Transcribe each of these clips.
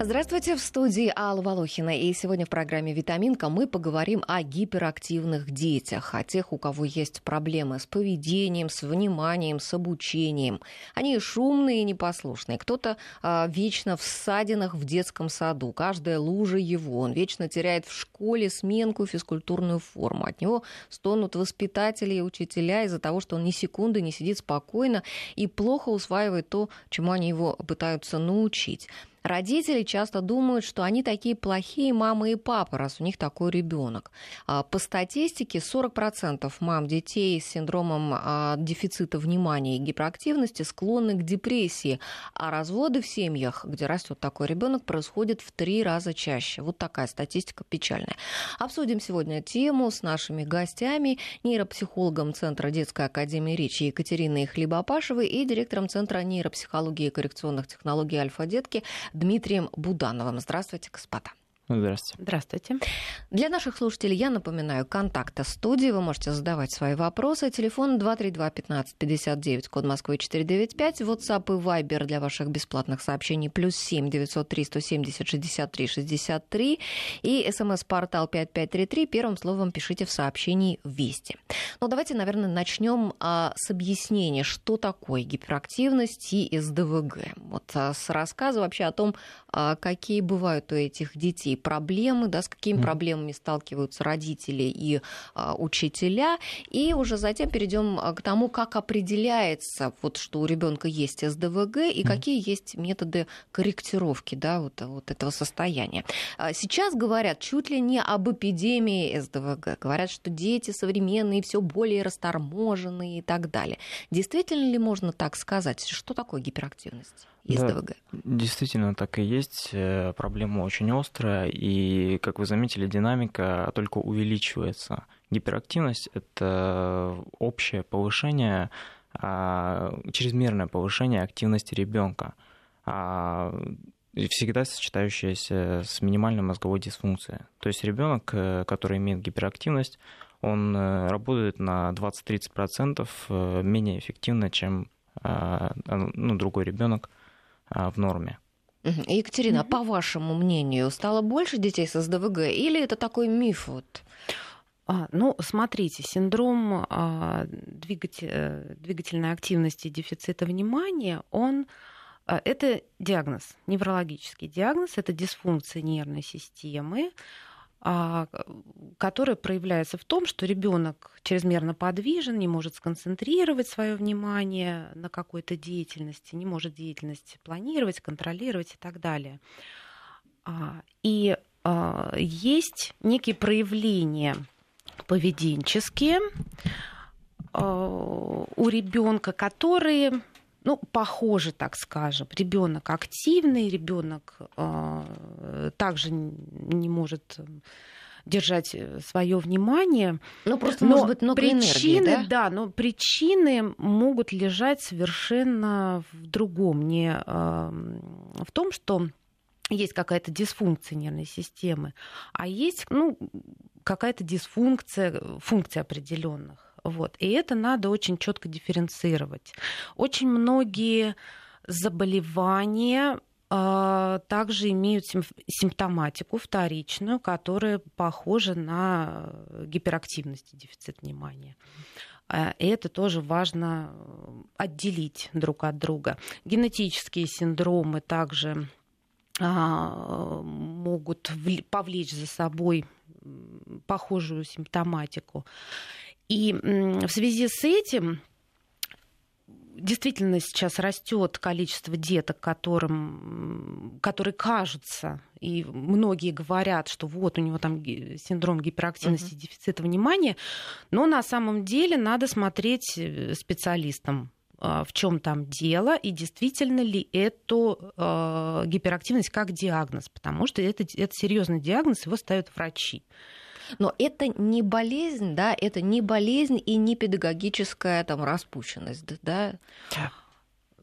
Здравствуйте, в студии Алла Волохина. И сегодня в программе «Витаминка» мы поговорим о гиперактивных детях, о тех, у кого есть проблемы с поведением, с вниманием, с обучением. Они шумные и непослушные. Кто-то а, вечно в ссадинах в детском саду. Каждая лужа его. Он вечно теряет в школе сменку, физкультурную форму. От него стонут воспитатели и учителя из-за того, что он ни секунды не сидит спокойно и плохо усваивает то, чему они его пытаются научить. Родители часто думают, что они такие плохие мамы и папы, раз у них такой ребенок. А, по статистике 40% мам детей с синдромом а, дефицита внимания и гиперактивности склонны к депрессии, а разводы в семьях, где растет такой ребенок, происходят в три раза чаще. Вот такая статистика печальная. Обсудим сегодня тему с нашими гостями, нейропсихологом Центра детской академии речи Екатериной Хлебопашевой и директором Центра нейропсихологии и коррекционных технологий «Альфа-детки» Дмитрием Будановым. Здравствуйте, господа. Здравствуйте. Здравствуйте. Для наших слушателей я напоминаю, контакты студии. Вы можете задавать свои вопросы. Телефон 232-1559, код Москвы 495. WhatsApp и Viber для ваших бесплатных сообщений. Плюс 7 903 170 63 63. И смс-портал 5533. Первым словом пишите в сообщении «Вести». Ну, давайте, наверное, начнем а, с объяснения, что такое гиперактивность и СДВГ. Вот а, с рассказа вообще о том, а, какие бывают у этих детей какие проблемы, да, с какими mm. проблемами сталкиваются родители и а, учителя, и уже затем перейдем а, к тому, как определяется, вот, что у ребенка есть СДВГ и mm. какие есть методы корректировки да, вот, вот этого состояния. А, сейчас говорят чуть ли не об эпидемии СДВГ, говорят, что дети современные все более расторможенные и так далее. Действительно ли можно так сказать? Что такое гиперактивность? Из да, ДВГ. Действительно, так и есть. Э, проблема очень острая, и, как вы заметили, динамика только увеличивается. Гиперактивность — это общее повышение, а, чрезмерное повышение активности ребенка, а, всегда сочетающееся с минимальной мозговой дисфункцией. То есть ребенок, э, который имеет гиперактивность, он э, работает на 20-30% менее эффективно, чем а, ну, другой ребенок, в норме. Екатерина, mm-hmm. по вашему мнению, стало больше детей с СДВГ или это такой миф? Вот? А, ну, смотрите, синдром а, двигатель, э, двигательной активности дефицита внимания, он а, это диагноз, неврологический диагноз, это дисфункция нервной системы, а, которая проявляется в том, что ребенок чрезмерно подвижен, не может сконцентрировать свое внимание на какой-то деятельности, не может деятельность планировать, контролировать и так далее. А, и а, есть некие проявления поведенческие у ребенка, которые ну, похоже, так скажем. Ребенок активный, ребенок э, также не может держать свое внимание. Ну, просто, но может быть, много причины, энергии, да? да, но причины могут лежать совершенно в другом. Не э, в том, что есть какая-то дисфункция нервной системы, а есть ну, какая-то дисфункция функций определенных. Вот. И это надо очень четко дифференцировать. Очень многие заболевания а, также имеют симптоматику вторичную, которая похожа на гиперактивность и дефицит внимания. А, и это тоже важно отделить друг от друга. Генетические синдромы также а, могут повлечь за собой похожую симптоматику. И в связи с этим действительно сейчас растет количество деток, которым, которые кажутся, и многие говорят, что вот у него там синдром гиперактивности, uh-huh. дефицита внимания, но на самом деле надо смотреть э, специалистам а, в чем там дело и действительно ли эту э, гиперактивность как диагноз, потому что это, это серьезный диагноз, его ставят врачи. Но это не болезнь, да, это не болезнь и не педагогическая там распущенность, да?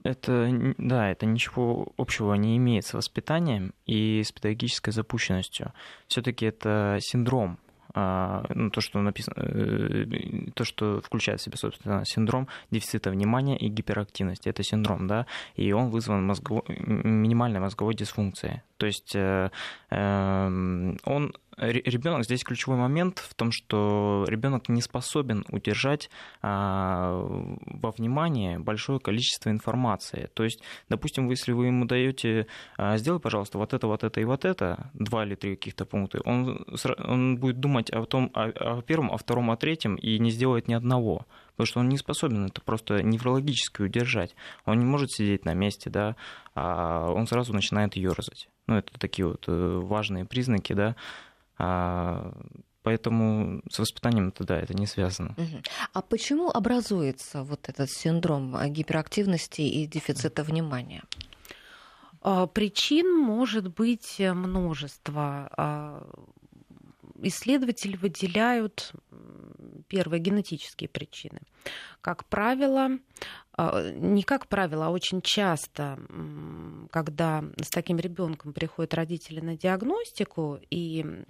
Это, да, это ничего общего не имеет с воспитанием и с педагогической запущенностью. Все-таки это синдром, а, ну, то, что написано, э, то, что включает в себя, собственно, синдром дефицита внимания и гиперактивности. Это синдром, да, и он вызван мозговой, минимальной мозговой дисфункцией. То есть э, эм, он ребенок здесь ключевой момент в том, что ребенок не способен удержать а, во внимании большое количество информации. То есть, допустим, если вы ему даете, а, сделай, пожалуйста, вот это, вот это и вот это, два или три каких-то пункта, он, он будет думать о том, о, о первом, о втором, о третьем и не сделает ни одного потому что он не способен это просто неврологически удержать. Он не может сидеть на месте, да, а он сразу начинает ерзать. Ну, это такие вот э, важные признаки, да, поэтому с воспитанием это да, это не связано. А почему образуется вот этот синдром гиперактивности и дефицита внимания? А, причин может быть множество. А, исследователи выделяют первые генетические причины. Как правило, не как правило, а очень часто, когда с таким ребенком приходят родители на диагностику и Э,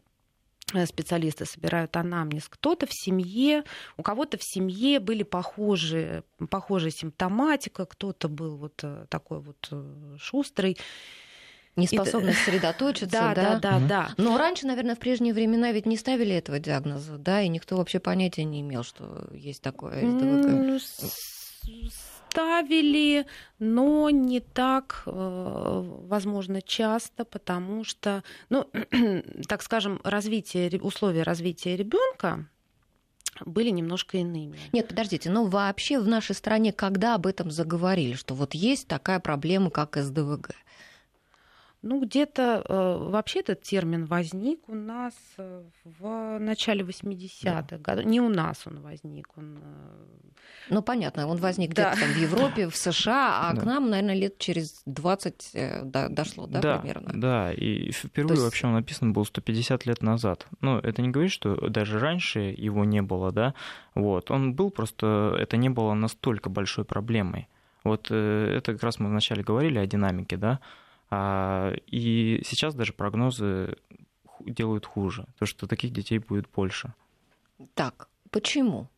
специалисты собирают анамнез. Кто-то в семье, у кого-то в семье были похожие, похожая симптоматика, кто-то был вот э, такой вот э, шустрый. Неспособность и... сосредоточиться, да? Да, да, да, да. Но раньше, наверное, в прежние времена ведь не ставили этого диагноза, да, и никто вообще понятия не имел, что есть такое СДВГ ставили, но не так, э, возможно, часто, потому что, ну, так скажем, развитие, условия развития ребенка были немножко иными. Нет, подождите, но вообще в нашей стране когда об этом заговорили, что вот есть такая проблема, как СДВГ? Ну, где-то э, вообще этот термин возник у нас э, в начале 80-х да. годов. Не у нас он возник. Он... Э, ну, понятно, он возник да. где-то там в Европе, в США, а да. к нам, наверное, лет через 20 дошло, да, да примерно? Да, и впервые есть... вообще он написан был 150 лет назад. Ну, это не говорит, что даже раньше его не было, да, вот. Он был просто, это не было настолько большой проблемой. Вот это как раз мы вначале говорили о динамике, да, и сейчас даже прогнозы делают хуже, то что таких детей будет больше. Так, почему?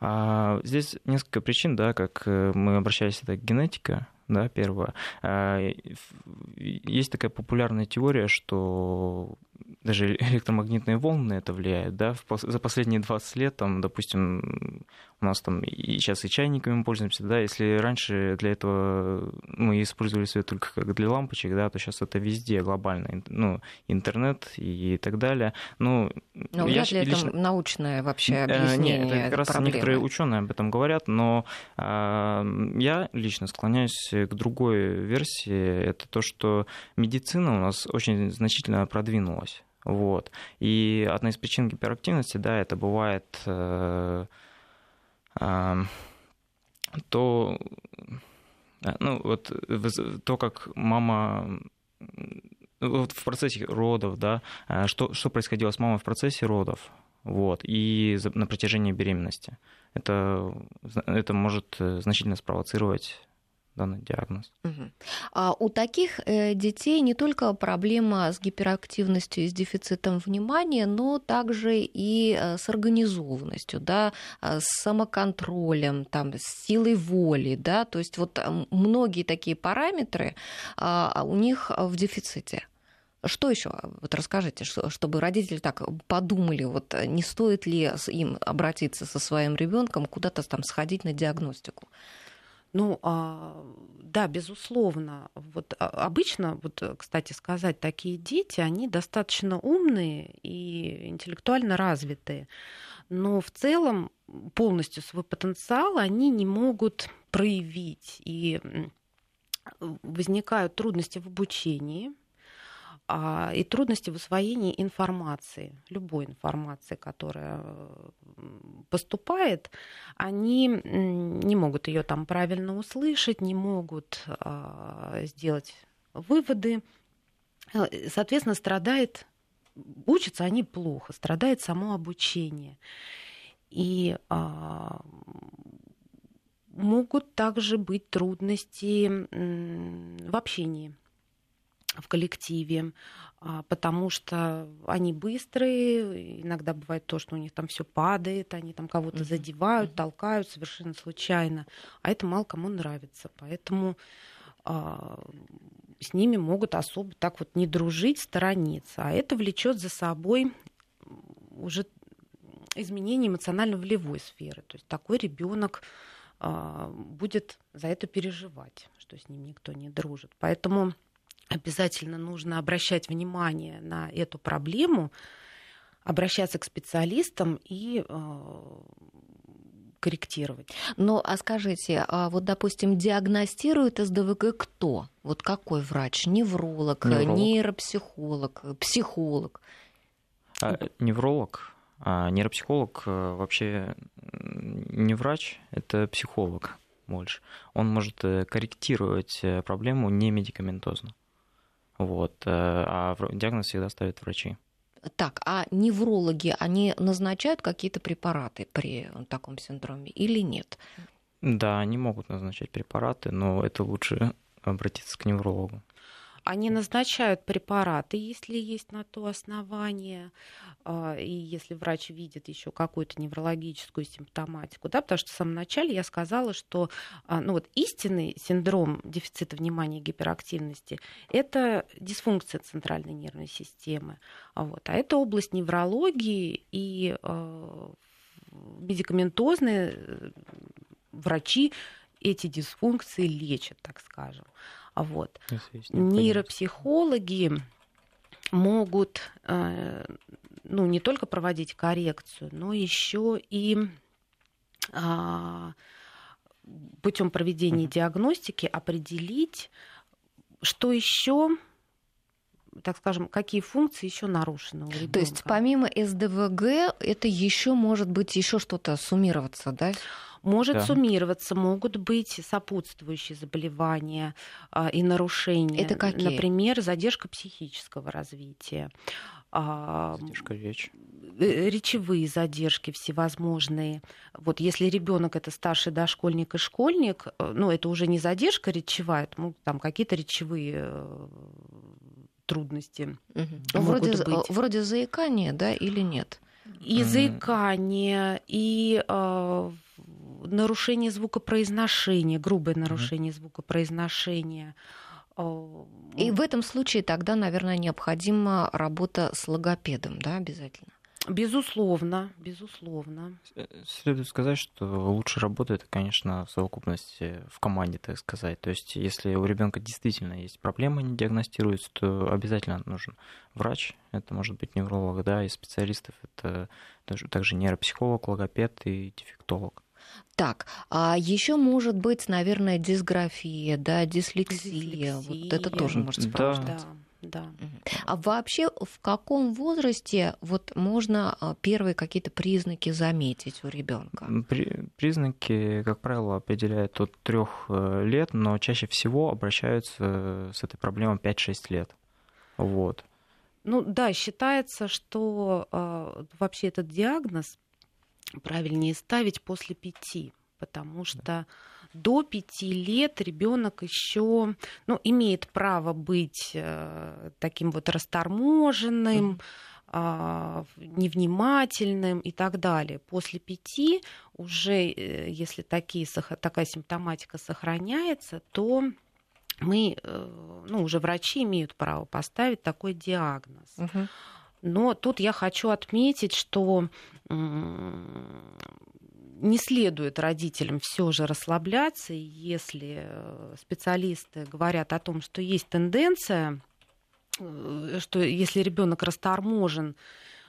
А, здесь несколько причин, да, как э, мы обращались, это генетика, да, первое. А, есть такая популярная теория, что даже электромагнитные волны на это влияют, да, за последние 20 лет, там, допустим, у нас там и сейчас и чайниками пользуемся, да, если раньше для этого мы использовали свет только как для лампочек, да, то сейчас это везде глобально, ну, интернет и так далее. Ну, но я вряд ли лично... это научное вообще э, объяснение Нет, это как раз проблемы. некоторые ученые об этом говорят, но э, я лично склоняюсь к другой версии, это то, что медицина у нас очень значительно продвинулась. Вот. И одна из причин гиперактивности, да, это бывает э, э, то, ну, вот, то, как мама вот в процессе родов, да, э, что, что происходило с мамой в процессе родов, вот, и на протяжении беременности. Это, это может э, значительно спровоцировать данный диагноз. Угу. А у таких э, детей не только проблема с гиперактивностью и с дефицитом внимания, но также и э, с организованностью, да, э, с самоконтролем, там, с силой воли, да, то есть вот многие такие параметры а, у них в дефиците. Что еще? Вот расскажите, чтобы родители так подумали, вот не стоит ли им обратиться со своим ребенком куда-то там сходить на диагностику? Ну, а, да, безусловно. Вот а, обычно, вот, кстати сказать, такие дети, они достаточно умные и интеллектуально развитые. Но в целом полностью свой потенциал они не могут проявить. И возникают трудности в обучении, и трудности в усвоении информации, любой информации, которая поступает, они не могут ее там правильно услышать, не могут а, сделать выводы. Э, соответственно, страдает, учатся они плохо, страдает само обучение. И а, могут также быть трудности в общении в коллективе, а, потому что они быстрые, иногда бывает то, что у них там все падает, они там кого-то задевают, толкают совершенно случайно, а это мало кому нравится, поэтому а, с ними могут особо так вот не дружить, сторониться, а это влечет за собой уже изменение эмоционально-волевой сферы, то есть такой ребенок а, будет за это переживать, что с ним никто не дружит, поэтому обязательно нужно обращать внимание на эту проблему, обращаться к специалистам и э, корректировать. Ну, а скажите, а вот, допустим, диагностирует СДВГ кто? Вот какой врач? Невролог, невролог. нейропсихолог, психолог? А, невролог, а нейропсихолог э, вообще не врач, это психолог больше. Он может э, корректировать проблему не медикаментозно. Вот. Э, а диагноз всегда ставят врачи. Так, а неврологи, они назначают какие-то препараты при таком синдроме или нет? Да, они могут назначать препараты, но это лучше обратиться к неврологу. Они назначают препараты, если есть на то основание, а, и если врач видит еще какую-то неврологическую симптоматику, да, потому что в самом начале я сказала, что а, ну, вот истинный синдром дефицита внимания и гиперактивности – это дисфункция центральной нервной системы, вот, а это область неврологии и а, медикаментозные э, врачи эти дисфункции лечат, так скажем. Вот. Нейропсихологи могут э, ну, не только проводить коррекцию, но еще и а, путем проведения диагностики определить, что еще так скажем, какие функции еще нарушены у ребенка. То есть помимо СДВГ это еще может быть еще что-то суммироваться, да? Может да. суммироваться, могут быть сопутствующие заболевания а, и нарушения. Это какие? Например, задержка психического развития. А, задержка речи. Э, речевые задержки всевозможные. Вот если ребенок это старший дошкольник и школьник, э, ну это уже не задержка речевая, ну, там какие-то речевые э, трудности. Угу. Вроде, быть. вроде заикания, да, или нет? И заикание, и э, нарушение звукопроизношения, грубое нарушение mm-hmm. звукопроизношения. И в этом случае тогда, наверное, необходима работа с логопедом, да, обязательно? Безусловно, безусловно. Э, следует сказать, что лучше работает, конечно, в совокупности, в команде, так сказать. То есть, если у ребенка действительно есть проблема, не диагностируется, то обязательно нужен врач. Это может быть невролог, да, и специалистов. Это также нейропсихолог, логопед и дефектолог. Так, а еще может быть, наверное, дисграфия, да, дислексия. дислексия. Вот это тоже может сопровождать. Да. Да. А вообще в каком возрасте вот можно а, первые какие-то признаки заметить у ребенка? При, признаки, как правило, определяют от трех э, лет, но чаще всего обращаются с этой проблемой 5-6 лет. Вот. Ну да, считается, что э, вообще этот диагноз правильнее ставить после пяти, потому что до пяти лет ребенок еще ну, имеет право быть э, таким вот расторможенным, э, невнимательным и так далее. После пяти уже, э, если такие, такая симптоматика сохраняется, то мы, э, ну, уже врачи имеют право поставить такой диагноз. Угу. Но тут я хочу отметить, что не следует родителям все же расслабляться, если э, специалисты говорят о том, что есть тенденция, э, что если ребенок расторможен,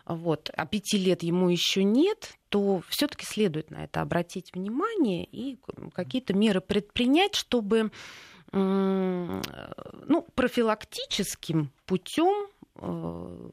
вот, а пяти лет ему еще нет, то все-таки следует на это обратить внимание и какие-то меры предпринять, чтобы ну, профилактическим путем э,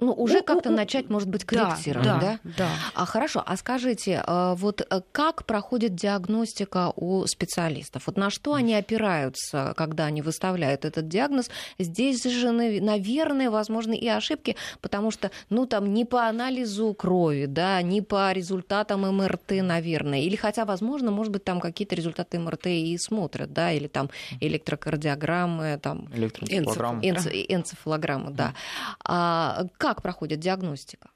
Ну, уже как-то начать, может быть, корректировать, да? Да, да. А хорошо, а скажите, а, вот э, как проходит диагностика у специалистов? Вот на что они опираются, когда они выставляют этот диагноз? Здесь же, наверное, возможны и ошибки, потому что, ну, там, не по анализу крови, да, не по результатам МРТ, наверное, или хотя, возможно, может быть, там какие-то результаты МРТ и смотрят, да, или там электрокардиограммы, там... Электроэнцефалограммы. Энцефалограммы, да. А, как проходит диагностика?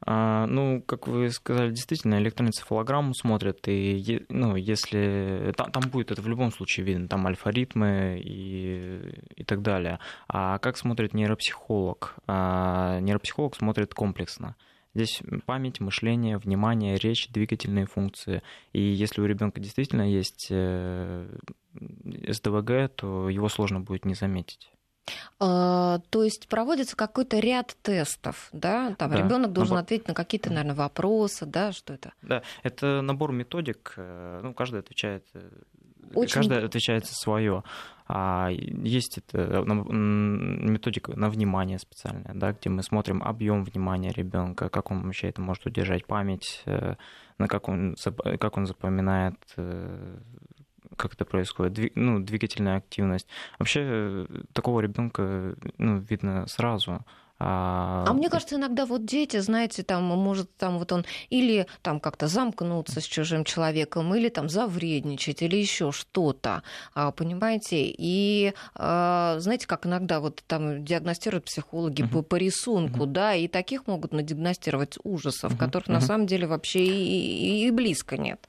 А, ну, как вы сказали, действительно, электроэнцефалограмму смотрят, и ну, если там, там будет это в любом случае видно, там альфа-ритмы и, и так далее. А как смотрит нейропсихолог? А, нейропсихолог смотрит комплексно. Здесь память, мышление, внимание, речь, двигательные функции. И если у ребенка действительно есть э, СДВГ, то его сложно будет не заметить. А, то есть проводится какой-то ряд тестов, да? Там да, ребенок должен набор... ответить на какие-то, наверное, вопросы, да? Что это? Да, это набор методик. Э, ну, каждый отвечает. Э, Очень... Каждый отвечает свое. А есть это методика на внимание специальная, да, где мы смотрим объем внимания ребенка, как он вообще это может удержать память, э, на как он, как он запоминает как это происходит, ну, двигательная активность. Вообще э, такого ребенка ну, видно сразу. А... а мне кажется, иногда вот дети, знаете, там, может, там вот он или там как-то замкнуться с чужим человеком, или там завредничать, или еще что-то, а, понимаете? И а, знаете, как иногда вот там диагностируют психологи uh-huh. по, по рисунку, uh-huh. да, и таких могут надиагностировать ужасов, uh-huh. которых uh-huh. на самом деле вообще и, и, и близко нет.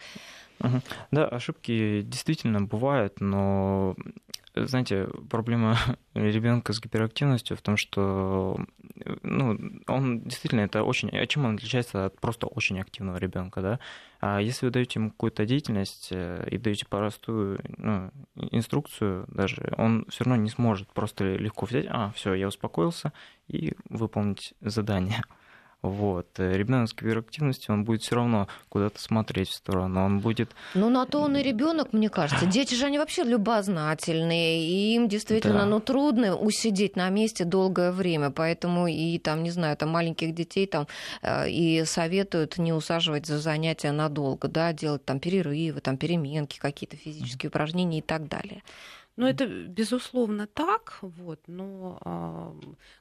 Да, ошибки действительно бывают, но знаете, проблема ребенка с гиперактивностью в том, что ну, он действительно это очень. А чем он отличается от просто очень активного ребенка, да? А если вы даете ему какую-то деятельность э, и даете простую ну, инструкцию, даже он все равно не сможет просто легко взять, а, все, я успокоился и выполнить задание. Вот. Э, ребенок с гиперактивностью, он будет все равно куда-то смотреть в сторону, он будет... Ну, на то он и ребенок, мне кажется. Дети же, они вообще любознательные, и им действительно, да. ну, трудно усидеть на месте долгое время, поэтому и там, не знаю, там маленьких детей там э, и советуют не усаживать за занятия надолго, да, делать там перерывы, там переменки, какие-то физические упражнения и так далее. Ну, это безусловно так, вот, но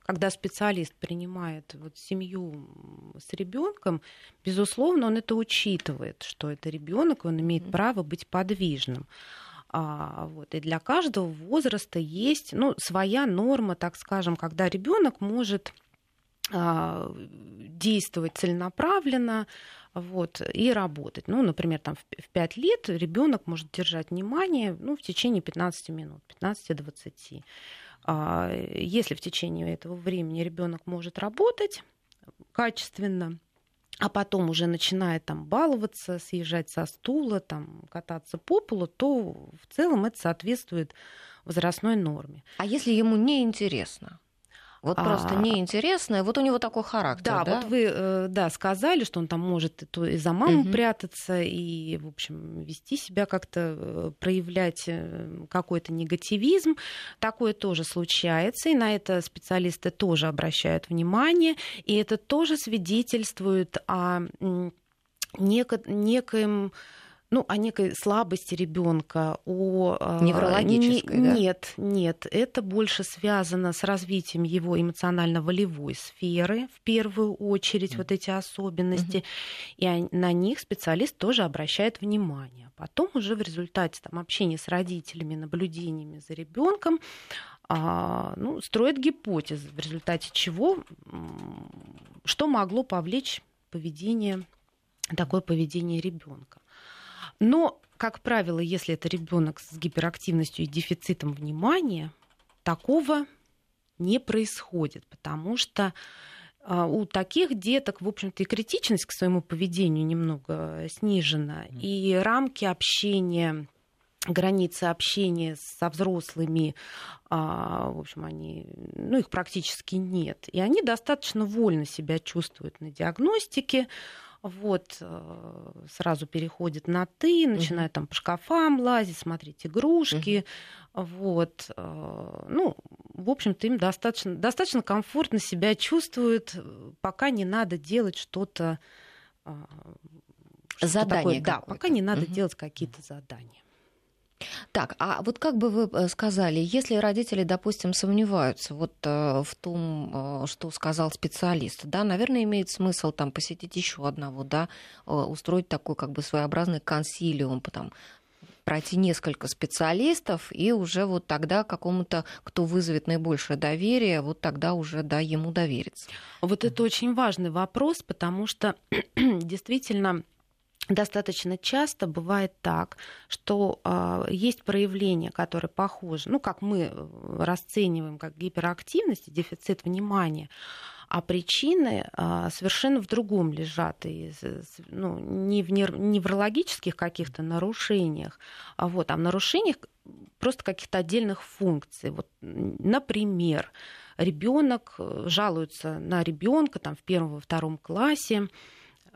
когда специалист принимает вот, семью с ребенком, безусловно, он это учитывает, что это ребенок, он имеет право быть подвижным. А, вот, и для каждого возраста есть ну, своя норма, так скажем, когда ребенок может действовать целенаправленно, вот, и работать. Ну, например, там в 5 лет ребенок может держать внимание ну, в течение 15 минут, 15-20. А, если в течение этого времени ребенок может работать качественно, а потом уже начинает там баловаться, съезжать со стула, там, кататься по полу, то в целом это соответствует возрастной норме. А если ему не интересно? Вот а... просто неинтересное. Вот у него такой характер. Да, да? вот вы э, да, сказали, что он там может и, за маму угу. прятаться, и, в общем, вести себя как-то, э, проявлять э, какой-то негативизм. Такое тоже случается, и на это специалисты тоже обращают внимание. И это тоже свидетельствует о некоем ну, о некой слабости ребенка, о а, неврологической, не, да? Нет, нет, это больше связано с развитием его эмоционально-волевой сферы в первую очередь mm. вот эти особенности, mm-hmm. и на них специалист тоже обращает внимание. Потом уже в результате там, общения с родителями, наблюдениями за ребенком а, ну, строит гипотезы, в результате чего что могло повлечь поведение такое поведение ребенка. Но, как правило, если это ребенок с гиперактивностью и дефицитом внимания, такого не происходит, потому что а, у таких деток, в общем-то, и критичность к своему поведению немного снижена, и рамки общения границы общения со взрослыми, а, в общем, они, ну, их практически нет. И они достаточно вольно себя чувствуют на диагностике, вот, э, сразу переходит на ты, начинает там по шкафам лазить, смотреть игрушки, вот, э, ну, в общем-то, им достаточно, достаточно комфортно себя чувствуют, пока не надо делать что-то... А, что задание Да, пока не надо делать какие-то задания. Так, а вот как бы вы э, сказали, если родители, допустим, сомневаются вот э, в том, э, что сказал специалист, да, наверное, имеет смысл там посетить еще одного, да, устроить такой как бы своеобразный консилиум, потом пройти несколько специалистов, и уже вот тогда какому-то, кто вызовет наибольшее доверие, вот тогда уже, да, ему довериться. Вот это очень важный вопрос, потому что действительно достаточно часто бывает так, что э, есть проявления, которые похожи, ну, как мы э, расцениваем как гиперактивность дефицит внимания, а причины э, совершенно в другом лежат, и, ну, не в неврологических каких-то нарушениях, а вот, а в нарушениях просто каких-то отдельных функций. Вот, например, ребенок э, жалуется на ребенка там в первом втором классе,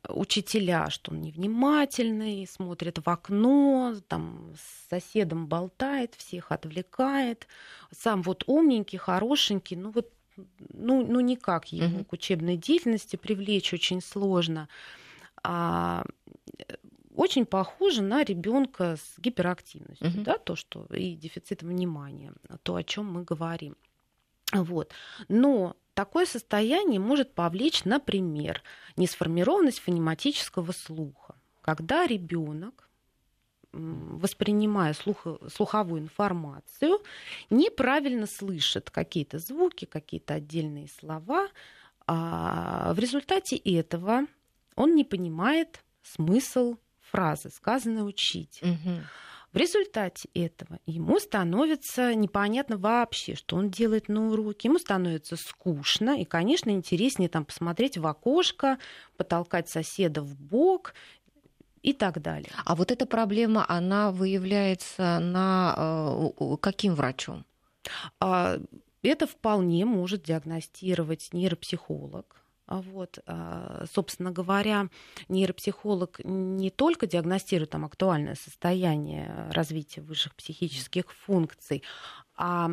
учителя, что он невнимательный, смотрит в окно, там с соседом болтает, всех отвлекает. Сам вот умненький, хорошенький, ну вот ну, ну никак его uh-huh. к учебной деятельности привлечь очень сложно. А, очень похоже на ребенка с гиперактивностью, uh-huh. да, то, что и дефицитом внимания, то, о чем мы говорим. Вот. Но такое состояние может повлечь, например, несформированность фонематического слуха, когда ребенок воспринимая слух, слуховую информацию, неправильно слышит какие-то звуки, какие-то отдельные слова. А в результате этого он не понимает смысл фразы, сказанной учить. Угу. В результате этого ему становится непонятно вообще, что он делает на уроке. Ему становится скучно, и, конечно, интереснее там посмотреть в окошко, потолкать соседа в бок и так далее. А вот эта проблема, она выявляется на э, каким врачом? А, это вполне может диагностировать нейропсихолог вот, а, собственно говоря, нейропсихолог не только диагностирует там актуальное состояние развития высших психических функций, а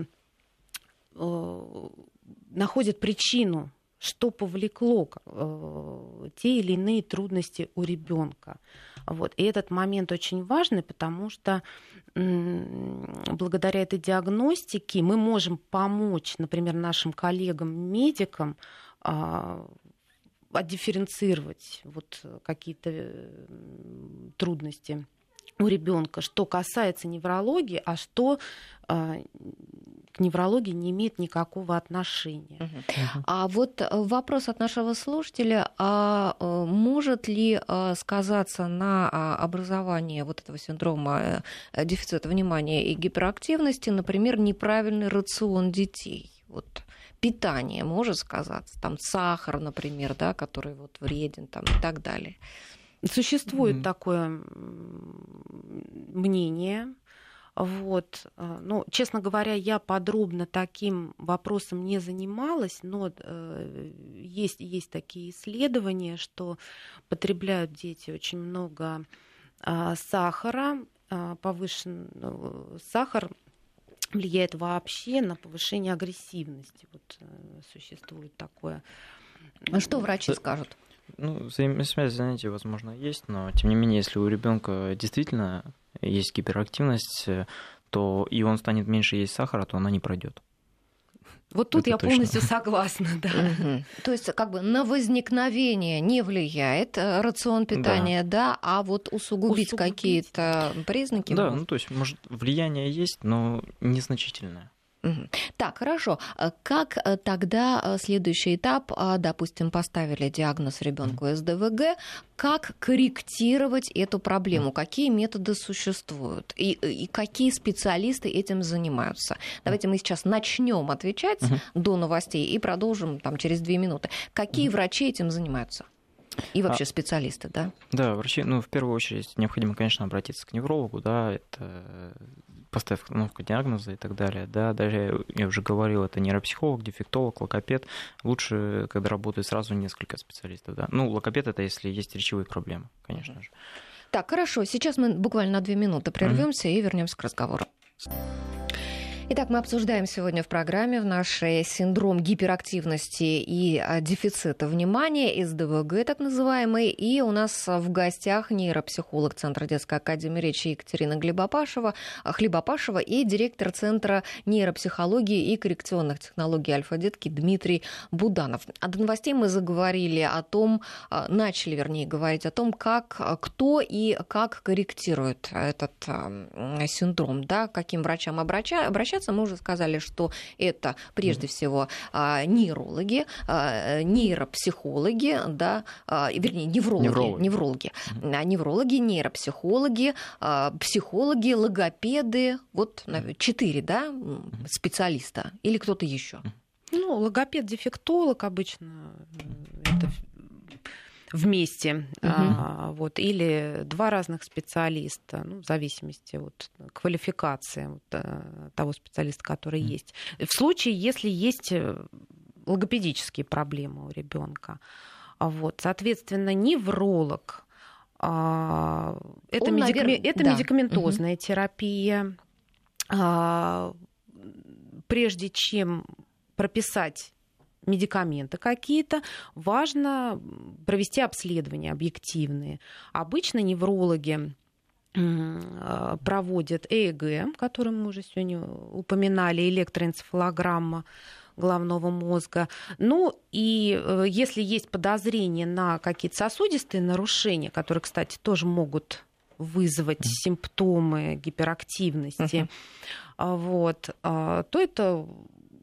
находит причину, что повлекло э, те или иные трудности у ребенка. Вот. И этот момент очень важный, потому что благодаря этой диагностике мы можем помочь, например, нашим коллегам-медикам а, отдифференцировать вот какие-то трудности у ребенка, что касается неврологии, а что э, к неврологии не имеет никакого отношения. Uh-huh. А вот э, вопрос от нашего слушателя: а э, может ли э, сказаться на а, образовании вот этого синдрома дефицита внимания и гиперактивности, например, неправильный рацион детей? Вот питание может сказаться, там сахар, например, да, который вот вреден там, и так далее. Существует mm-hmm. такое мнение. Вот. Ну, честно говоря, я подробно таким вопросом не занималась, но э, есть, есть такие исследования, что потребляют дети очень много э, сахара, э, повышен э, сахар влияет вообще на повышение агрессивности. Вот э, существует такое. А что врачи скажут? Ну, взаимосвязь занятий, возможно, есть, но тем не менее, если у ребенка действительно есть гиперактивность, э, то и он станет меньше есть сахара, то она не пройдет. Вот тут Это я точно. полностью согласна, да. Угу. То есть как бы на возникновение не влияет э, рацион питания, да, да а вот усугубить, усугубить. какие-то признаки. Да, ну то есть может влияние есть, но незначительное. Так, хорошо. А как э, тогда э, следующий этап, а, допустим, поставили диагноз ребенку СДВГ, как корректировать эту проблему? Какие методы существуют? И, и какие специалисты этим занимаются? Давайте мы сейчас начнем отвечать до новостей и продолжим там через две минуты. Какие врачи этим занимаются? И вообще а, специалисты, да? Да, врачи, ну, в первую очередь, необходимо, конечно, обратиться к неврологу, да, это постановка диагноза и так далее. Да, даже я уже говорил, это нейропсихолог, дефектолог, логопед. Лучше, когда работает сразу несколько специалистов. Да. Ну, логопед это если есть речевые проблемы, конечно же. Так, хорошо. Сейчас мы буквально на две минуты прервемся mm-hmm. и вернемся к разговору. Итак, мы обсуждаем сегодня в программе в нашей синдром гиперактивности и а, дефицита внимания, СДВГ так называемый. И у нас в гостях нейропсихолог Центра детской академии речи Екатерина Глебопашева, а, Хлебопашева и директор Центра нейропсихологии и коррекционных технологий Альфа-детки Дмитрий Буданов. А до новостей мы заговорили о том, а, начали, вернее, говорить о том, как, кто и как корректирует этот синдром, да, каким врачам обращаться обращаться. Мы уже сказали, что это прежде всего а, нейрологи, а, нейропсихологи, да, а, вернее, неврологи, неврологи, неврологи, неврологи нейропсихологи, психологи, логопеды, вот четыре, да, специалиста или кто-то еще. Ну, логопед, дефектолог обычно это вместе, угу. а, вот, или два разных специалиста, ну, в зависимости от квалификации вот, а, того специалиста, который угу. есть. В случае, если есть э, логопедические проблемы у ребенка, вот, соответственно, невролог, а, это, Он, медик... навер... это да. медикаментозная угу. терапия. А, прежде чем прописать медикаменты какие-то, важно провести обследования объективные. Обычно неврологи э, проводят ЭЭГ, который мы уже сегодня упоминали, электроэнцефалограмма головного мозга. Ну и э, если есть подозрение на какие-то сосудистые нарушения, которые, кстати, тоже могут вызвать симптомы гиперактивности, uh-huh. вот, а, то это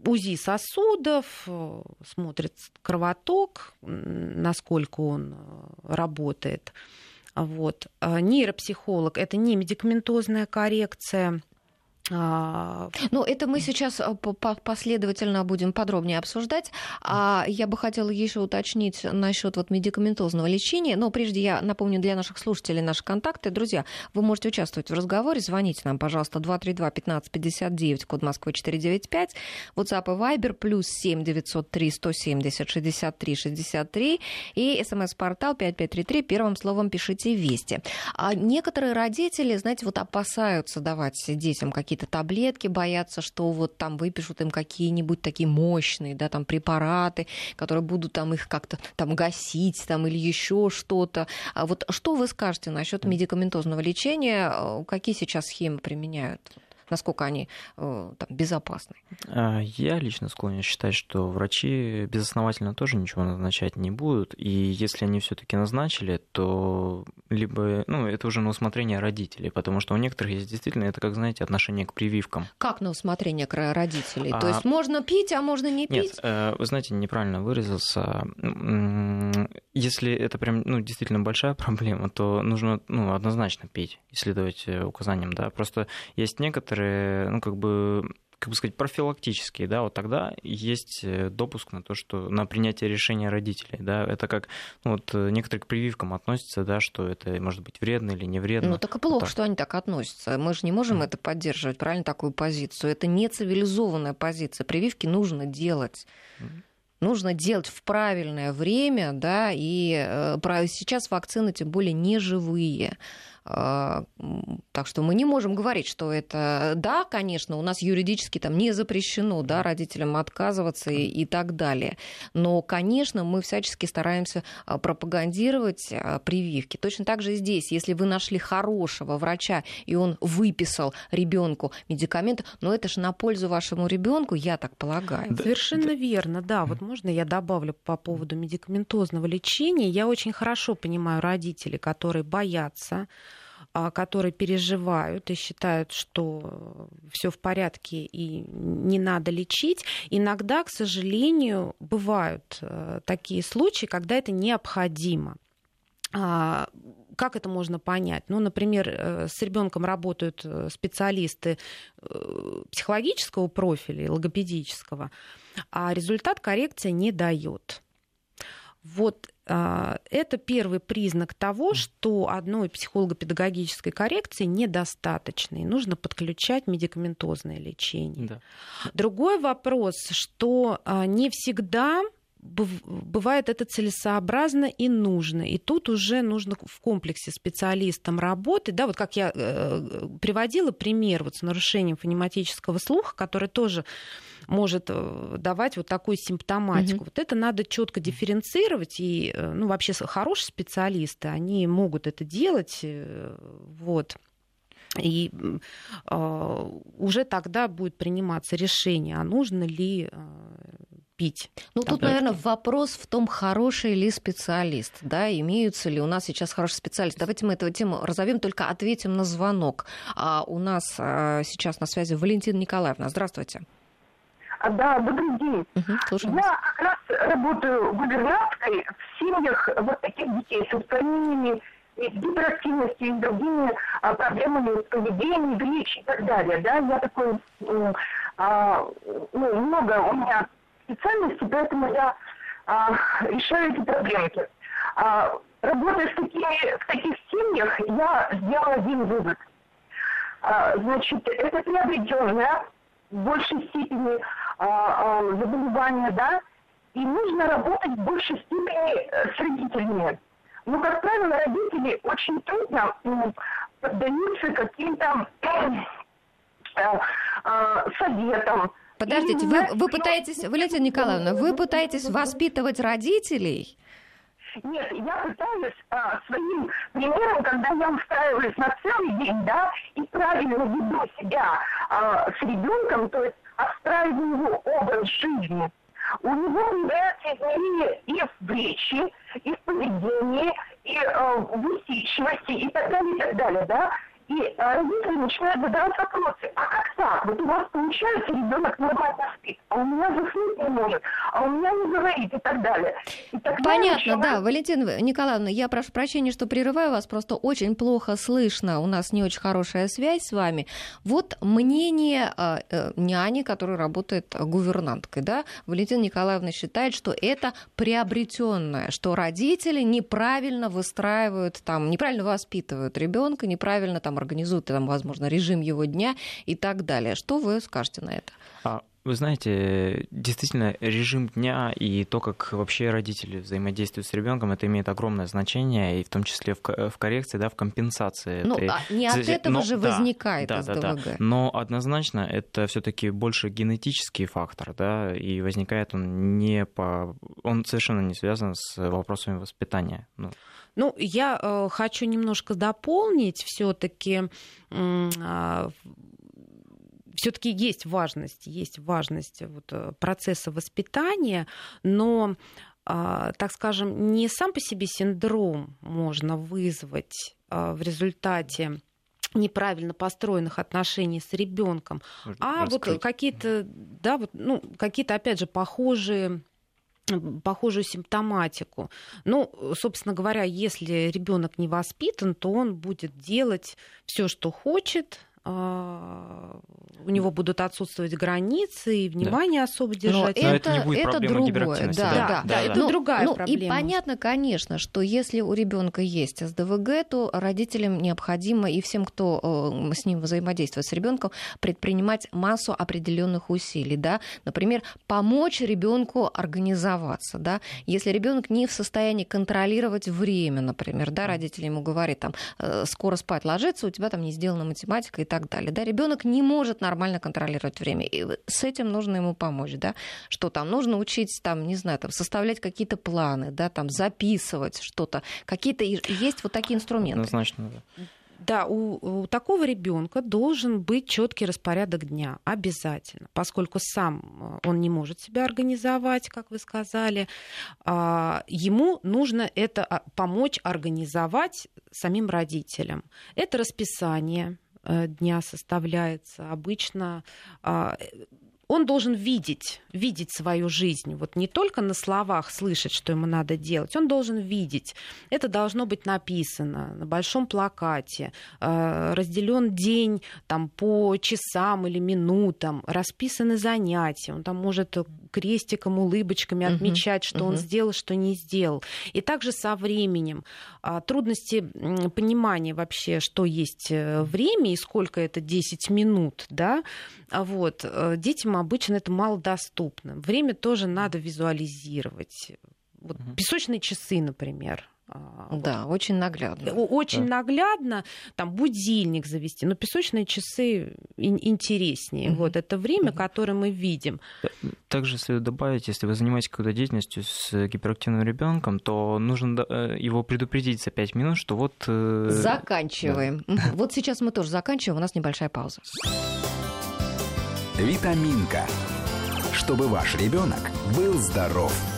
УЗИ сосудов, э, смотрит кровоток, насколько он э, работает. Вот. А нейропсихолог – это не медикаментозная коррекция – ну, это мы сейчас э, последовательно будем подробнее обсуждать. А я бы хотела еще уточнить насчет вот медикаментозного лечения. Но прежде я напомню для наших слушателей наши контакты. Друзья, вы можете участвовать в разговоре. Звоните нам, пожалуйста, 232-1559, код Москвы 495. WhatsApp и Viber плюс 7 903 170 63 63. И смс-портал 5533. Первым словом пишите «Вести». А некоторые родители, знаете, вот опасаются давать детям какие какие-то таблетки, боятся, что вот там выпишут им какие-нибудь такие мощные, да, там препараты, которые будут там их как-то там гасить, там или еще что-то. А вот что вы скажете насчет медикаментозного лечения? Какие сейчас схемы применяют? Насколько они э, там, безопасны? А, я лично склонен считать, что врачи безосновательно тоже ничего назначать не будут, и если они все-таки назначили, то либо, ну, это уже на усмотрение родителей, потому что у некоторых есть действительно, это, как знаете, отношение к прививкам. Как на усмотрение к родителей? А... То есть можно пить, а можно не пить? Нет, э, вы знаете, неправильно выразился. Если это прям, ну, действительно большая проблема, то нужно, ну, однозначно пить и следовать э, указаниям, да. Просто есть некоторые некоторые, ну, как бы как бы сказать, профилактические, да, вот тогда есть э, допуск на то, что на принятие решения родителей, да, это как, ну, вот э, некоторые к прививкам относятся, да, что это может быть вредно или не вредно. Ну, так и плохо, вот что они так относятся. Мы же не можем mm. это поддерживать, правильно, такую позицию. Это не цивилизованная позиция. Прививки нужно делать. Mm нужно делать в правильное время, да, и э, сейчас вакцины тем более не живые. А, так что мы не можем говорить, что это да, конечно, у нас юридически там не запрещено да, родителям отказываться и, и так далее. Но, конечно, мы всячески стараемся а, пропагандировать а, прививки. Точно так же и здесь, если вы нашли хорошего врача, и он выписал ребенку медикаменты, но это же на пользу вашему ребенку, я так полагаю. Совершенно верно, да. Вот можно я добавлю по поводу медикаментозного лечения. Я очень хорошо понимаю родителей, которые боятся которые переживают и считают, что все в порядке и не надо лечить. Иногда, к сожалению, бывают э, такие случаи, когда это необходимо. А, как это можно понять? Ну, например, э, с ребенком работают э, специалисты психологического профиля, логопедического, а результат коррекции не дает. Вот а, это первый признак того, что одной психолого-педагогической коррекции недостаточно, и нужно подключать медикаментозное лечение. Да. Другой вопрос, что а, не всегда бывает это целесообразно и нужно. И тут уже нужно в комплексе специалистам работать. Да, вот как я э, приводила пример вот с нарушением фонематического слуха, который тоже может э, давать вот такую симптоматику. Угу. Вот это надо четко дифференцировать, и э, ну, вообще хорошие специалисты, они могут это делать. Вот. И э, уже тогда будет приниматься решение, а нужно ли пить. Ну, тут, наверное, вопрос в том, хороший ли специалист, да, имеются ли у нас сейчас хорошие специалисты. Давайте мы эту тему разовьем, только ответим на звонок. А у нас а, сейчас на связи Валентина Николаевна. Здравствуйте. А, да, добрый день. Угу, Я как раз работаю губернаторской в семьях вот таких детей с отклонениями и с гиперактивностью, и с другими а, проблемами поведения, речи и так далее. Да, я такой, а, ну, много у меня специальностей, поэтому я а, решаю эти проблемки. А, работая с такими, в таких семьях, я сделала один вывод. А, значит, это приобретенное в большей степени а, а, заболевание, да, и нужно работать в большей степени э, с родителями. Но, как правило, родители очень трудно поддаются каким-то э, э, советам, Подождите, вы, вы пытаетесь, Валентина Николаевна, вы пытаетесь воспитывать родителей? Нет, я пытаюсь а, своим примером, когда я устраиваюсь на целый день, да, и правильно веду себя а, с ребенком, то есть отстраиваю его образ жизни. У него появляются изменения и в речи, и в поведении, и э, в усидчивости, и так далее, и так далее, да. И а, родители начинают задавать вопросы. А как так? Вот у вас получается ребенок нормально спит, а у меня заснуть не может, а у меня не говорит и так далее. И Понятно, начинает... да. Валентина Николаевна, я прошу прощения, что прерываю вас, просто очень плохо слышно. У нас не очень хорошая связь с вами. Вот мнение э, э, няни, которая работает гувернанткой, да, Валентина Николаевна считает, что это приобретенное, что родители неправильно выстраивают, там, неправильно воспитывают ребенка, неправильно там там организуют, там, возможно, режим его дня и так далее. Что вы скажете на это? А, вы знаете, действительно, режим дня и то, как вообще родители взаимодействуют с ребенком, это имеет огромное значение, и в том числе в, в коррекции, да, в компенсации. Ну, этой... а не от этого Но, же да, возникает да, СДВГ. Да, да. Но однозначно это все-таки больше генетический фактор, да, и возникает он не по, он совершенно не связан с вопросами воспитания. Ну, ну я э, хочу немножко дополнить все-таки. Э, все-таки есть важность, есть важность вот э, процесса воспитания, но а, так скажем, не сам по себе синдром можно вызвать а, в результате неправильно построенных отношений с ребенком, а вот какие-то, да, вот, ну, какие-то, опять же, похожие похожую симптоматику. Ну, собственно говоря, если ребенок не воспитан, то он будет делать все, что хочет, у него будут отсутствовать границы и внимание да. особо держать. Но, Но это, это, не будет это другое, да, да, да, да, это ну, другая ну, проблема. И понятно, конечно, что если у ребенка есть СДВГ, то родителям необходимо и всем, кто э, с ним взаимодействует с ребенком, предпринимать массу определенных усилий, да, например, помочь ребенку организоваться, да, если ребенок не в состоянии контролировать время, например, да, родитель ему говорит там э, скоро спать ложиться, у тебя там не сделана математика и так далее. Да, ребенок не может нормально контролировать время. И с этим нужно ему помочь. Да? Что там? Нужно учить, там, не знаю, там, составлять какие-то планы, да, там, записывать что-то. Какие-то есть вот такие инструменты. Однозначно, да. Да, у, у такого ребенка должен быть четкий распорядок дня, обязательно, поскольку сам э, он не может себя организовать, как вы сказали, а, ему нужно это а, помочь организовать самим родителям. Это расписание, дня составляется. Обычно а, он должен видеть, видеть свою жизнь. Вот не только на словах слышать, что ему надо делать, он должен видеть. Это должно быть написано на большом плакате, э, разделен день там, по часам или минутам, расписаны занятия. Он там может крестиком, улыбочками отмечать, что он сделал, что не сделал. И также со временем. А, трудности понимания вообще, что есть э, время и сколько это 10 минут, да, вот, э, детям обычно это малодоступно. Время тоже надо визуализировать. Вот угу. песочные часы, например. А, да, вот. очень наглядно. Очень да. наглядно. Там будильник завести, но песочные часы интереснее. Угу. Вот это время, угу. которое мы видим. Э, также следует добавить, если вы занимаетесь какой-то деятельностью с гиперактивным ребенком, то нужно э, его предупредить за 5 минут, что вот... Э, заканчиваем. Да. Вот сейчас мы тоже заканчиваем, у нас небольшая пауза. Витаминка. Чтобы ваш ребенок был здоров.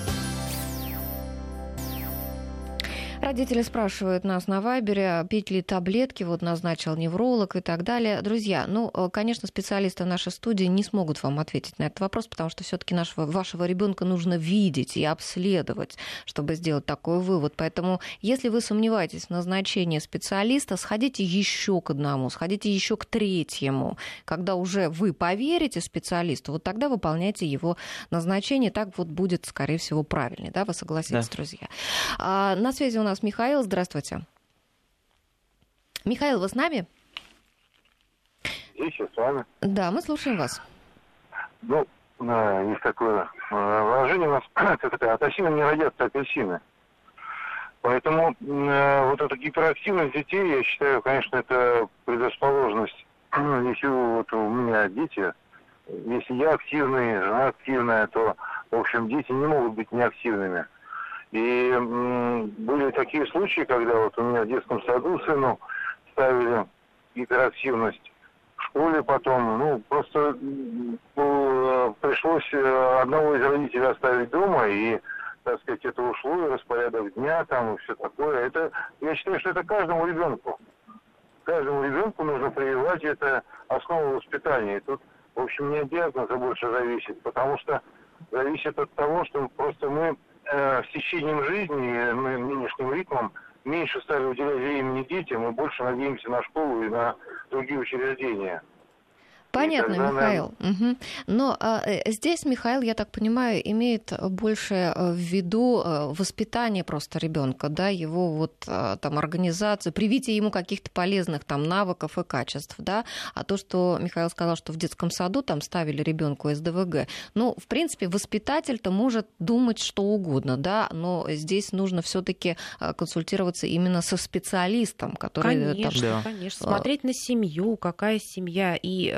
Родители спрашивают нас на Вайбере, пить ли таблетки, вот назначил невролог и так далее. Друзья, ну, э, конечно, специалисты нашей студии не смогут вам ответить на этот вопрос, потому что все-таки нашего, вашего ребенка нужно видеть и обследовать, чтобы сделать такой вывод. Поэтому, если вы сомневаетесь в назначении специалиста, сходите еще к одному, сходите еще к третьему. Когда уже вы поверите специалисту, вот тогда выполняйте его назначение. Так вот будет, скорее всего, правильнее. Да, вы согласитесь, да. друзья? А, на связи у нас Михаил. Здравствуйте. Михаил, вы с нами? Здесь с вами. Да, мы слушаем вас. Ну, есть такое э, выражение у нас, как это, от осины не родятся апельсины. Поэтому э, вот эта гиперактивность детей, я считаю, конечно, это предрасположенность. Если вот у меня дети, если я активный, жена активная, то, в общем, дети не могут быть неактивными. И были такие случаи, когда вот у меня в детском саду сыну ставили гиперактивность. В школе потом, ну, просто э, пришлось э, одного из родителей оставить дома, и, так сказать, это ушло, и распорядок дня там, и все такое. Это, я считаю, что это каждому ребенку. Каждому ребенку нужно прививать это основу воспитания. И тут, в общем, не от диагноза больше зависит, потому что зависит от того, что просто мы э, с течением жизни, мы нынешним ритмом, меньше стали уделять времени детям и больше надеемся на школу и на другие учреждения. Понятно, тогда, Михаил. Угу. Но а, э, здесь Михаил, я так понимаю, имеет больше э, в виду э, воспитание просто ребенка, да, его вот там организацию, привитие ему каких-то полезных там навыков и качеств, да. А то, что Михаил сказал, что в детском саду там ставили ребенку СДВГ, ну, в принципе, воспитатель-то может думать что угодно, да, но здесь нужно все-таки консультироваться именно со специалистом, который конечно, там... конечно, смотреть на семью, какая семья и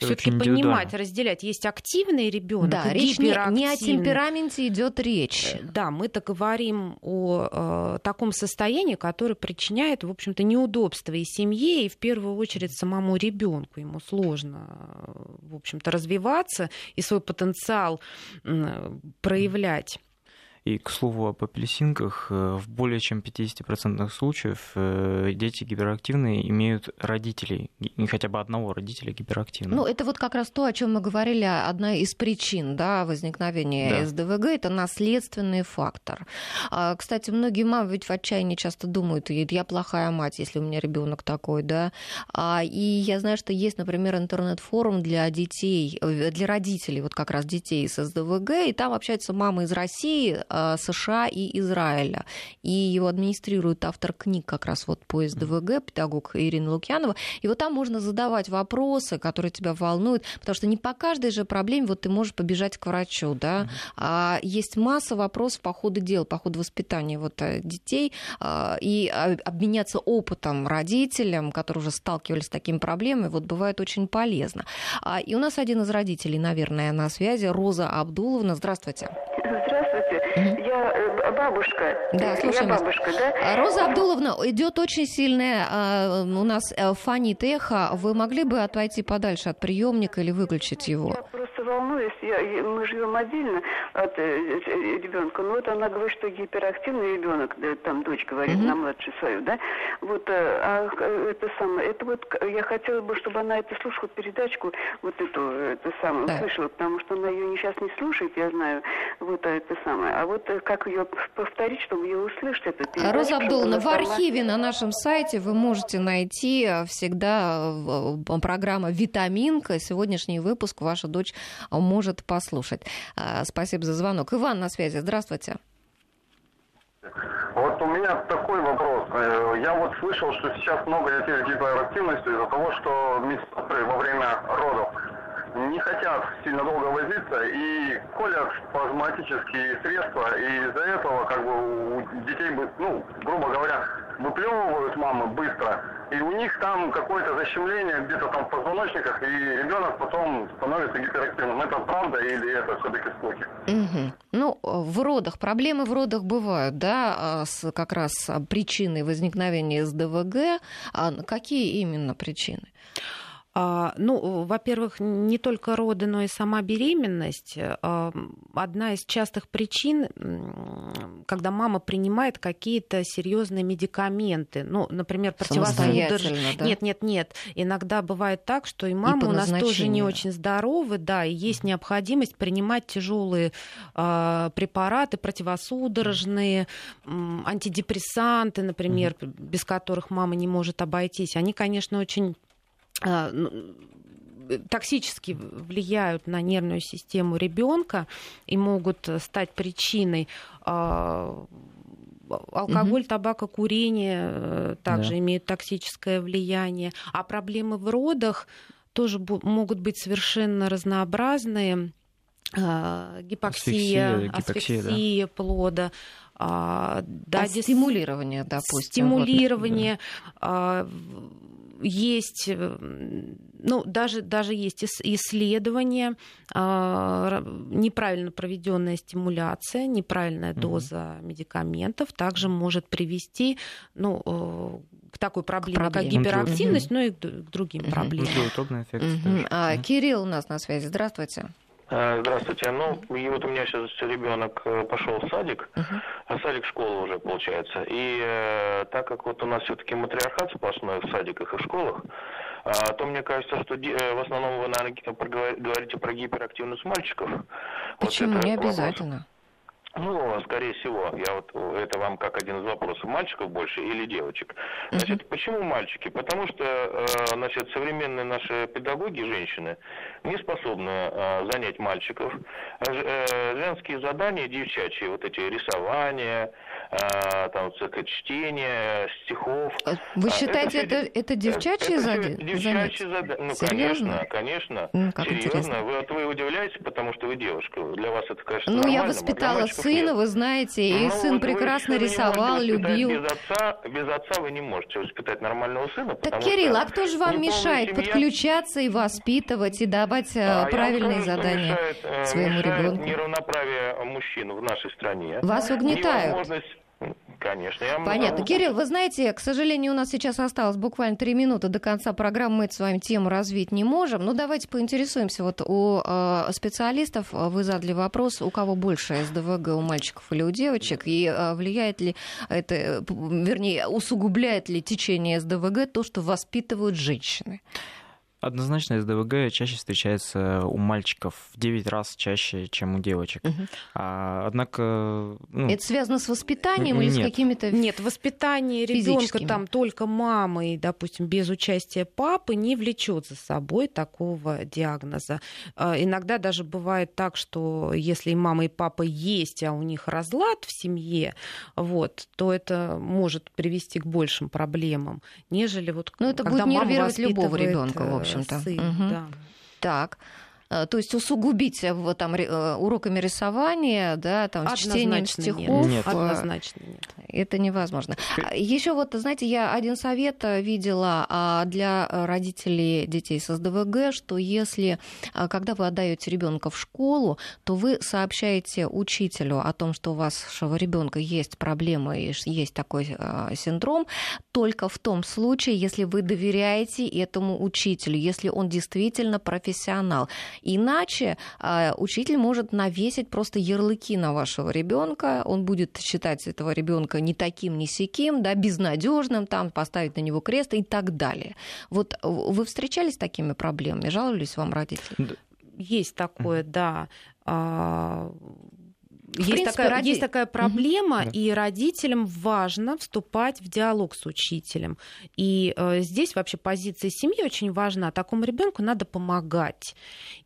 все-таки понимать, разделять. Есть активный ребенок, да, речь не, не о темпераменте идет речь. Э, да, мы-то говорим о э, таком состоянии, которое причиняет, в общем-то, неудобства и семье, и в первую очередь самому ребенку. Ему сложно, э, в общем-то, развиваться и свой потенциал э, проявлять. И, к слову, об апельсинках, э, в более чем 50% случаев э, дети гиперактивные имеют родителей, хотя бы одного родителя гиперактивного. Ну, это вот как раз то, о чем мы говорили, одна из причин да, возникновения да. СДВГ, это наследственный фактор. А, кстати, многие мамы ведь в отчаянии часто думают, я плохая мать, если у меня ребенок такой, да. А, и я знаю, что есть, например, интернет-форум для детей, э, для родителей, вот как раз детей с СДВГ, и там общаются мамы из России, США и Израиля. И его администрирует автор книг как раз вот по СДВГ, педагог Ирина Лукьянова. И вот там можно задавать вопросы, которые тебя волнуют, потому что не по каждой же проблеме вот ты можешь побежать к врачу, да. А есть масса вопросов по ходу дела, по ходу воспитания вот э, детей, а, и обменяться опытом родителям, которые уже сталкивались с такими проблемами, вот бывает очень полезно. А, и у нас один из родителей, наверное, на связи, Роза Абдуловна. Здравствуйте. Здравствуйте. Я э, бабушка. Да, слушаем Я бабушка, да? А, Роза Абдуловна, идет очень сильная а, у нас э, фонит эхо. Вы могли бы отойти подальше от приемника или выключить его? Я просто волнуюсь. Я, мы живем отдельно от э, ребенка. Но вот она говорит, что гиперактивный ребенок, там дочь говорит, угу. на младшую свою, да? Вот, а это самое, это вот я хотела бы, чтобы она это слушала передачку, вот эту, это самое, да. услышала, потому что она ее сейчас не слушает, я знаю, вот это самое. А вот как ее повторить, чтобы ее услышать? Это передача, Роза Абдуловна, в архиве на нашем сайте вы можете найти э, всегда э, программа «Витаминка». Сегодняшний выпуск ваша дочь э, может послушать. Спасибо за звонок. Иван на связи. Здравствуйте. Вот у меня такой вопрос. Я вот слышал, что сейчас много детей с гиперактивностью из-за того, что медсестры во время родов не хотят сильно долго возиться и колят спазматические средства, и из-за этого как бы у детей, ну, грубо говоря, выплевывают мамы быстро, и у них там какое-то защемление где-то там в позвоночниках, и ребенок потом становится гиперактивным. Это правда или это все-таки слухи? Угу. Ну, в родах, проблемы в родах бывают, да, а, с как раз причиной возникновения СДВГ. А какие именно причины? А, ну, во-первых, не только роды, но и сама беременность. А, одна из частых причин, когда мама принимает какие-то серьезные медикаменты, ну, например, противосудорожные. Да? Нет, нет, нет. Иногда бывает так, что и мама и у нас тоже не очень здоровы, да, и есть необходимость принимать тяжелые э, препараты, противосудорожные, антидепрессанты, например, без которых мама не может обойтись. Они, конечно, очень а, токсически влияют на нервную систему ребенка и могут стать причиной а, алкоголь, угу. табако, курение э, также да. имеют токсическое влияние, а проблемы в родах тоже могут быть совершенно разнообразные. А, гипоксия, асфиксия, асфиксия да. плода, да, а стимулирование, допустим. Стимулирование, вот, да есть, э, ну, даже, даже есть исследования, а, неправильно проведенная стимуляция, неправильная доза mm-hmm. медикаментов также может привести ну, э, к такой проблеме, к проблеме. как гиперактивность, mm-hmm. но и к другим mm-hmm. проблемам. А, Кирилл у нас на связи. Здравствуйте. Э, здравствуйте. Ну, и вот у меня сейчас ребенок э, пошел в садик, uh-huh. а садик школа уже получается. И э, так как вот у нас все-таки матриархат сплошной в садиках и в школах, э, то мне кажется, что э, в основном вы, наверное, говорите про гиперактивность мальчиков. Почему? Вот Не обязательно. Вопрос. Ну, скорее всего, я вот это вам как один из вопросов, мальчиков больше или девочек. Значит, uh-huh. почему мальчики? Потому что, э, значит, современные наши педагоги, женщины, не способны э, занять мальчиков. Э, женские задания девчачьи, вот эти рисования, там, чтение стихов. Вы считаете, это, это, это девчачьи задания? Девчачьи задания. Ну, Серьезно? конечно, конечно. Ну, Серьезно. Интересно. Вы, вот вы удивляетесь, потому что вы девушка. Для вас это, конечно, Ну, я воспитала сына, вы знаете, и ну, сын прекрасно рисовал, любил. Без отца, без отца вы не можете воспитать нормального сына. Так, Кирилл, а кто же вам мешает семья... подключаться и воспитывать, и давать а, правильные скажу, задания мешает, э, своему мешает ребенку? неравноправие мужчин в нашей стране. Вас угнетают. Конечно, я Понятно. Могу... Кирилл, вы знаете, к сожалению, у нас сейчас осталось буквально три минуты до конца программы. Мы с вами тему развить не можем. Но ну, давайте поинтересуемся. Вот у э, специалистов вы задали вопрос, у кого больше СДВГ, у мальчиков или у девочек, и э, влияет ли это, вернее, усугубляет ли течение СДВГ то, что воспитывают женщины? Однозначно СДВГ чаще встречается у мальчиков в 9 раз чаще, чем у девочек. Угу. А, однако... Ну, Это связано с воспитанием нет. или с какими-то Нет, воспитание ребенка там только мамой, допустим, без участия папы не влечет за собой такого диагноза. А, иногда даже бывает так, что если и мама, и папа есть, а у них разлад в семье, вот, то это может привести к большим проблемам, нежели вот Ну, это будет нервировать любого ребенка, в общем общем-то. Сын, угу. да. Так. Э, то есть усугубить его там э, уроками рисования, да, там чтением стихов. Нет. Однозначно нет. Это невозможно. А Еще вот, знаете, я один совет э, видела а, для родителей детей с СДВГ, что если, когда вы отдаете ребенка в школу, то вы сообщаете учителю о том, что у вашего ребенка есть проблемы и есть такой синдром, только в том случае, если вы доверяете этому учителю, если он действительно профессионал. Иначе э, учитель может навесить просто ярлыки на вашего ребенка, он будет считать этого ребенка не таким, не сяким, да, безнадежным, там, поставить на него крест и так далее. Вот вы встречались с такими проблемами? Жаловались вам родители? Есть такое, да. Есть, принципе, такая, роди... есть такая проблема, угу. и родителям важно вступать в диалог с учителем. И э, здесь вообще позиция семьи очень важна. Такому ребенку надо помогать.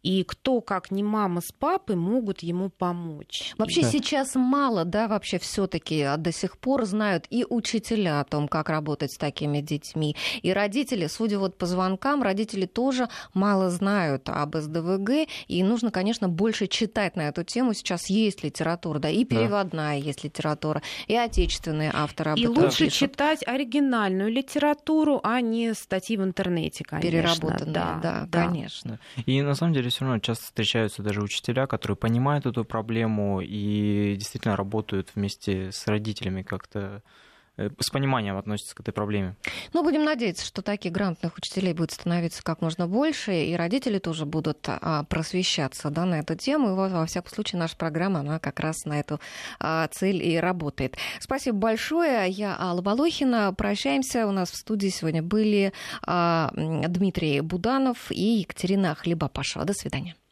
И кто, как не мама с папой, могут ему помочь. Вообще да. сейчас мало, да, вообще все-таки а до сих пор знают и учителя о том, как работать с такими детьми, и родители, судя вот по звонкам, родители тоже мало знают об СДВГ, и нужно, конечно, больше читать на эту тему. Сейчас есть литература, да, и переводная да. есть литература, и отечественные авторы об и этом лучше пишут. читать оригинальную литературу, а не статьи в интернете, конечно. Переработанные, да, да, да, конечно. И на самом деле все равно часто встречаются даже учителя, которые понимают эту проблему и действительно работают вместе с родителями как-то с пониманием относятся к этой проблеме. Ну, будем надеяться, что таких грамотных учителей будет становиться как можно больше, и родители тоже будут а, просвещаться да, на эту тему. И во всяком случае, наша программа, она как раз на эту а, цель и работает. Спасибо большое. Я Алла Волохина. Прощаемся. У нас в студии сегодня были а, Дмитрий Буданов и Екатерина Хлебопашева. До свидания.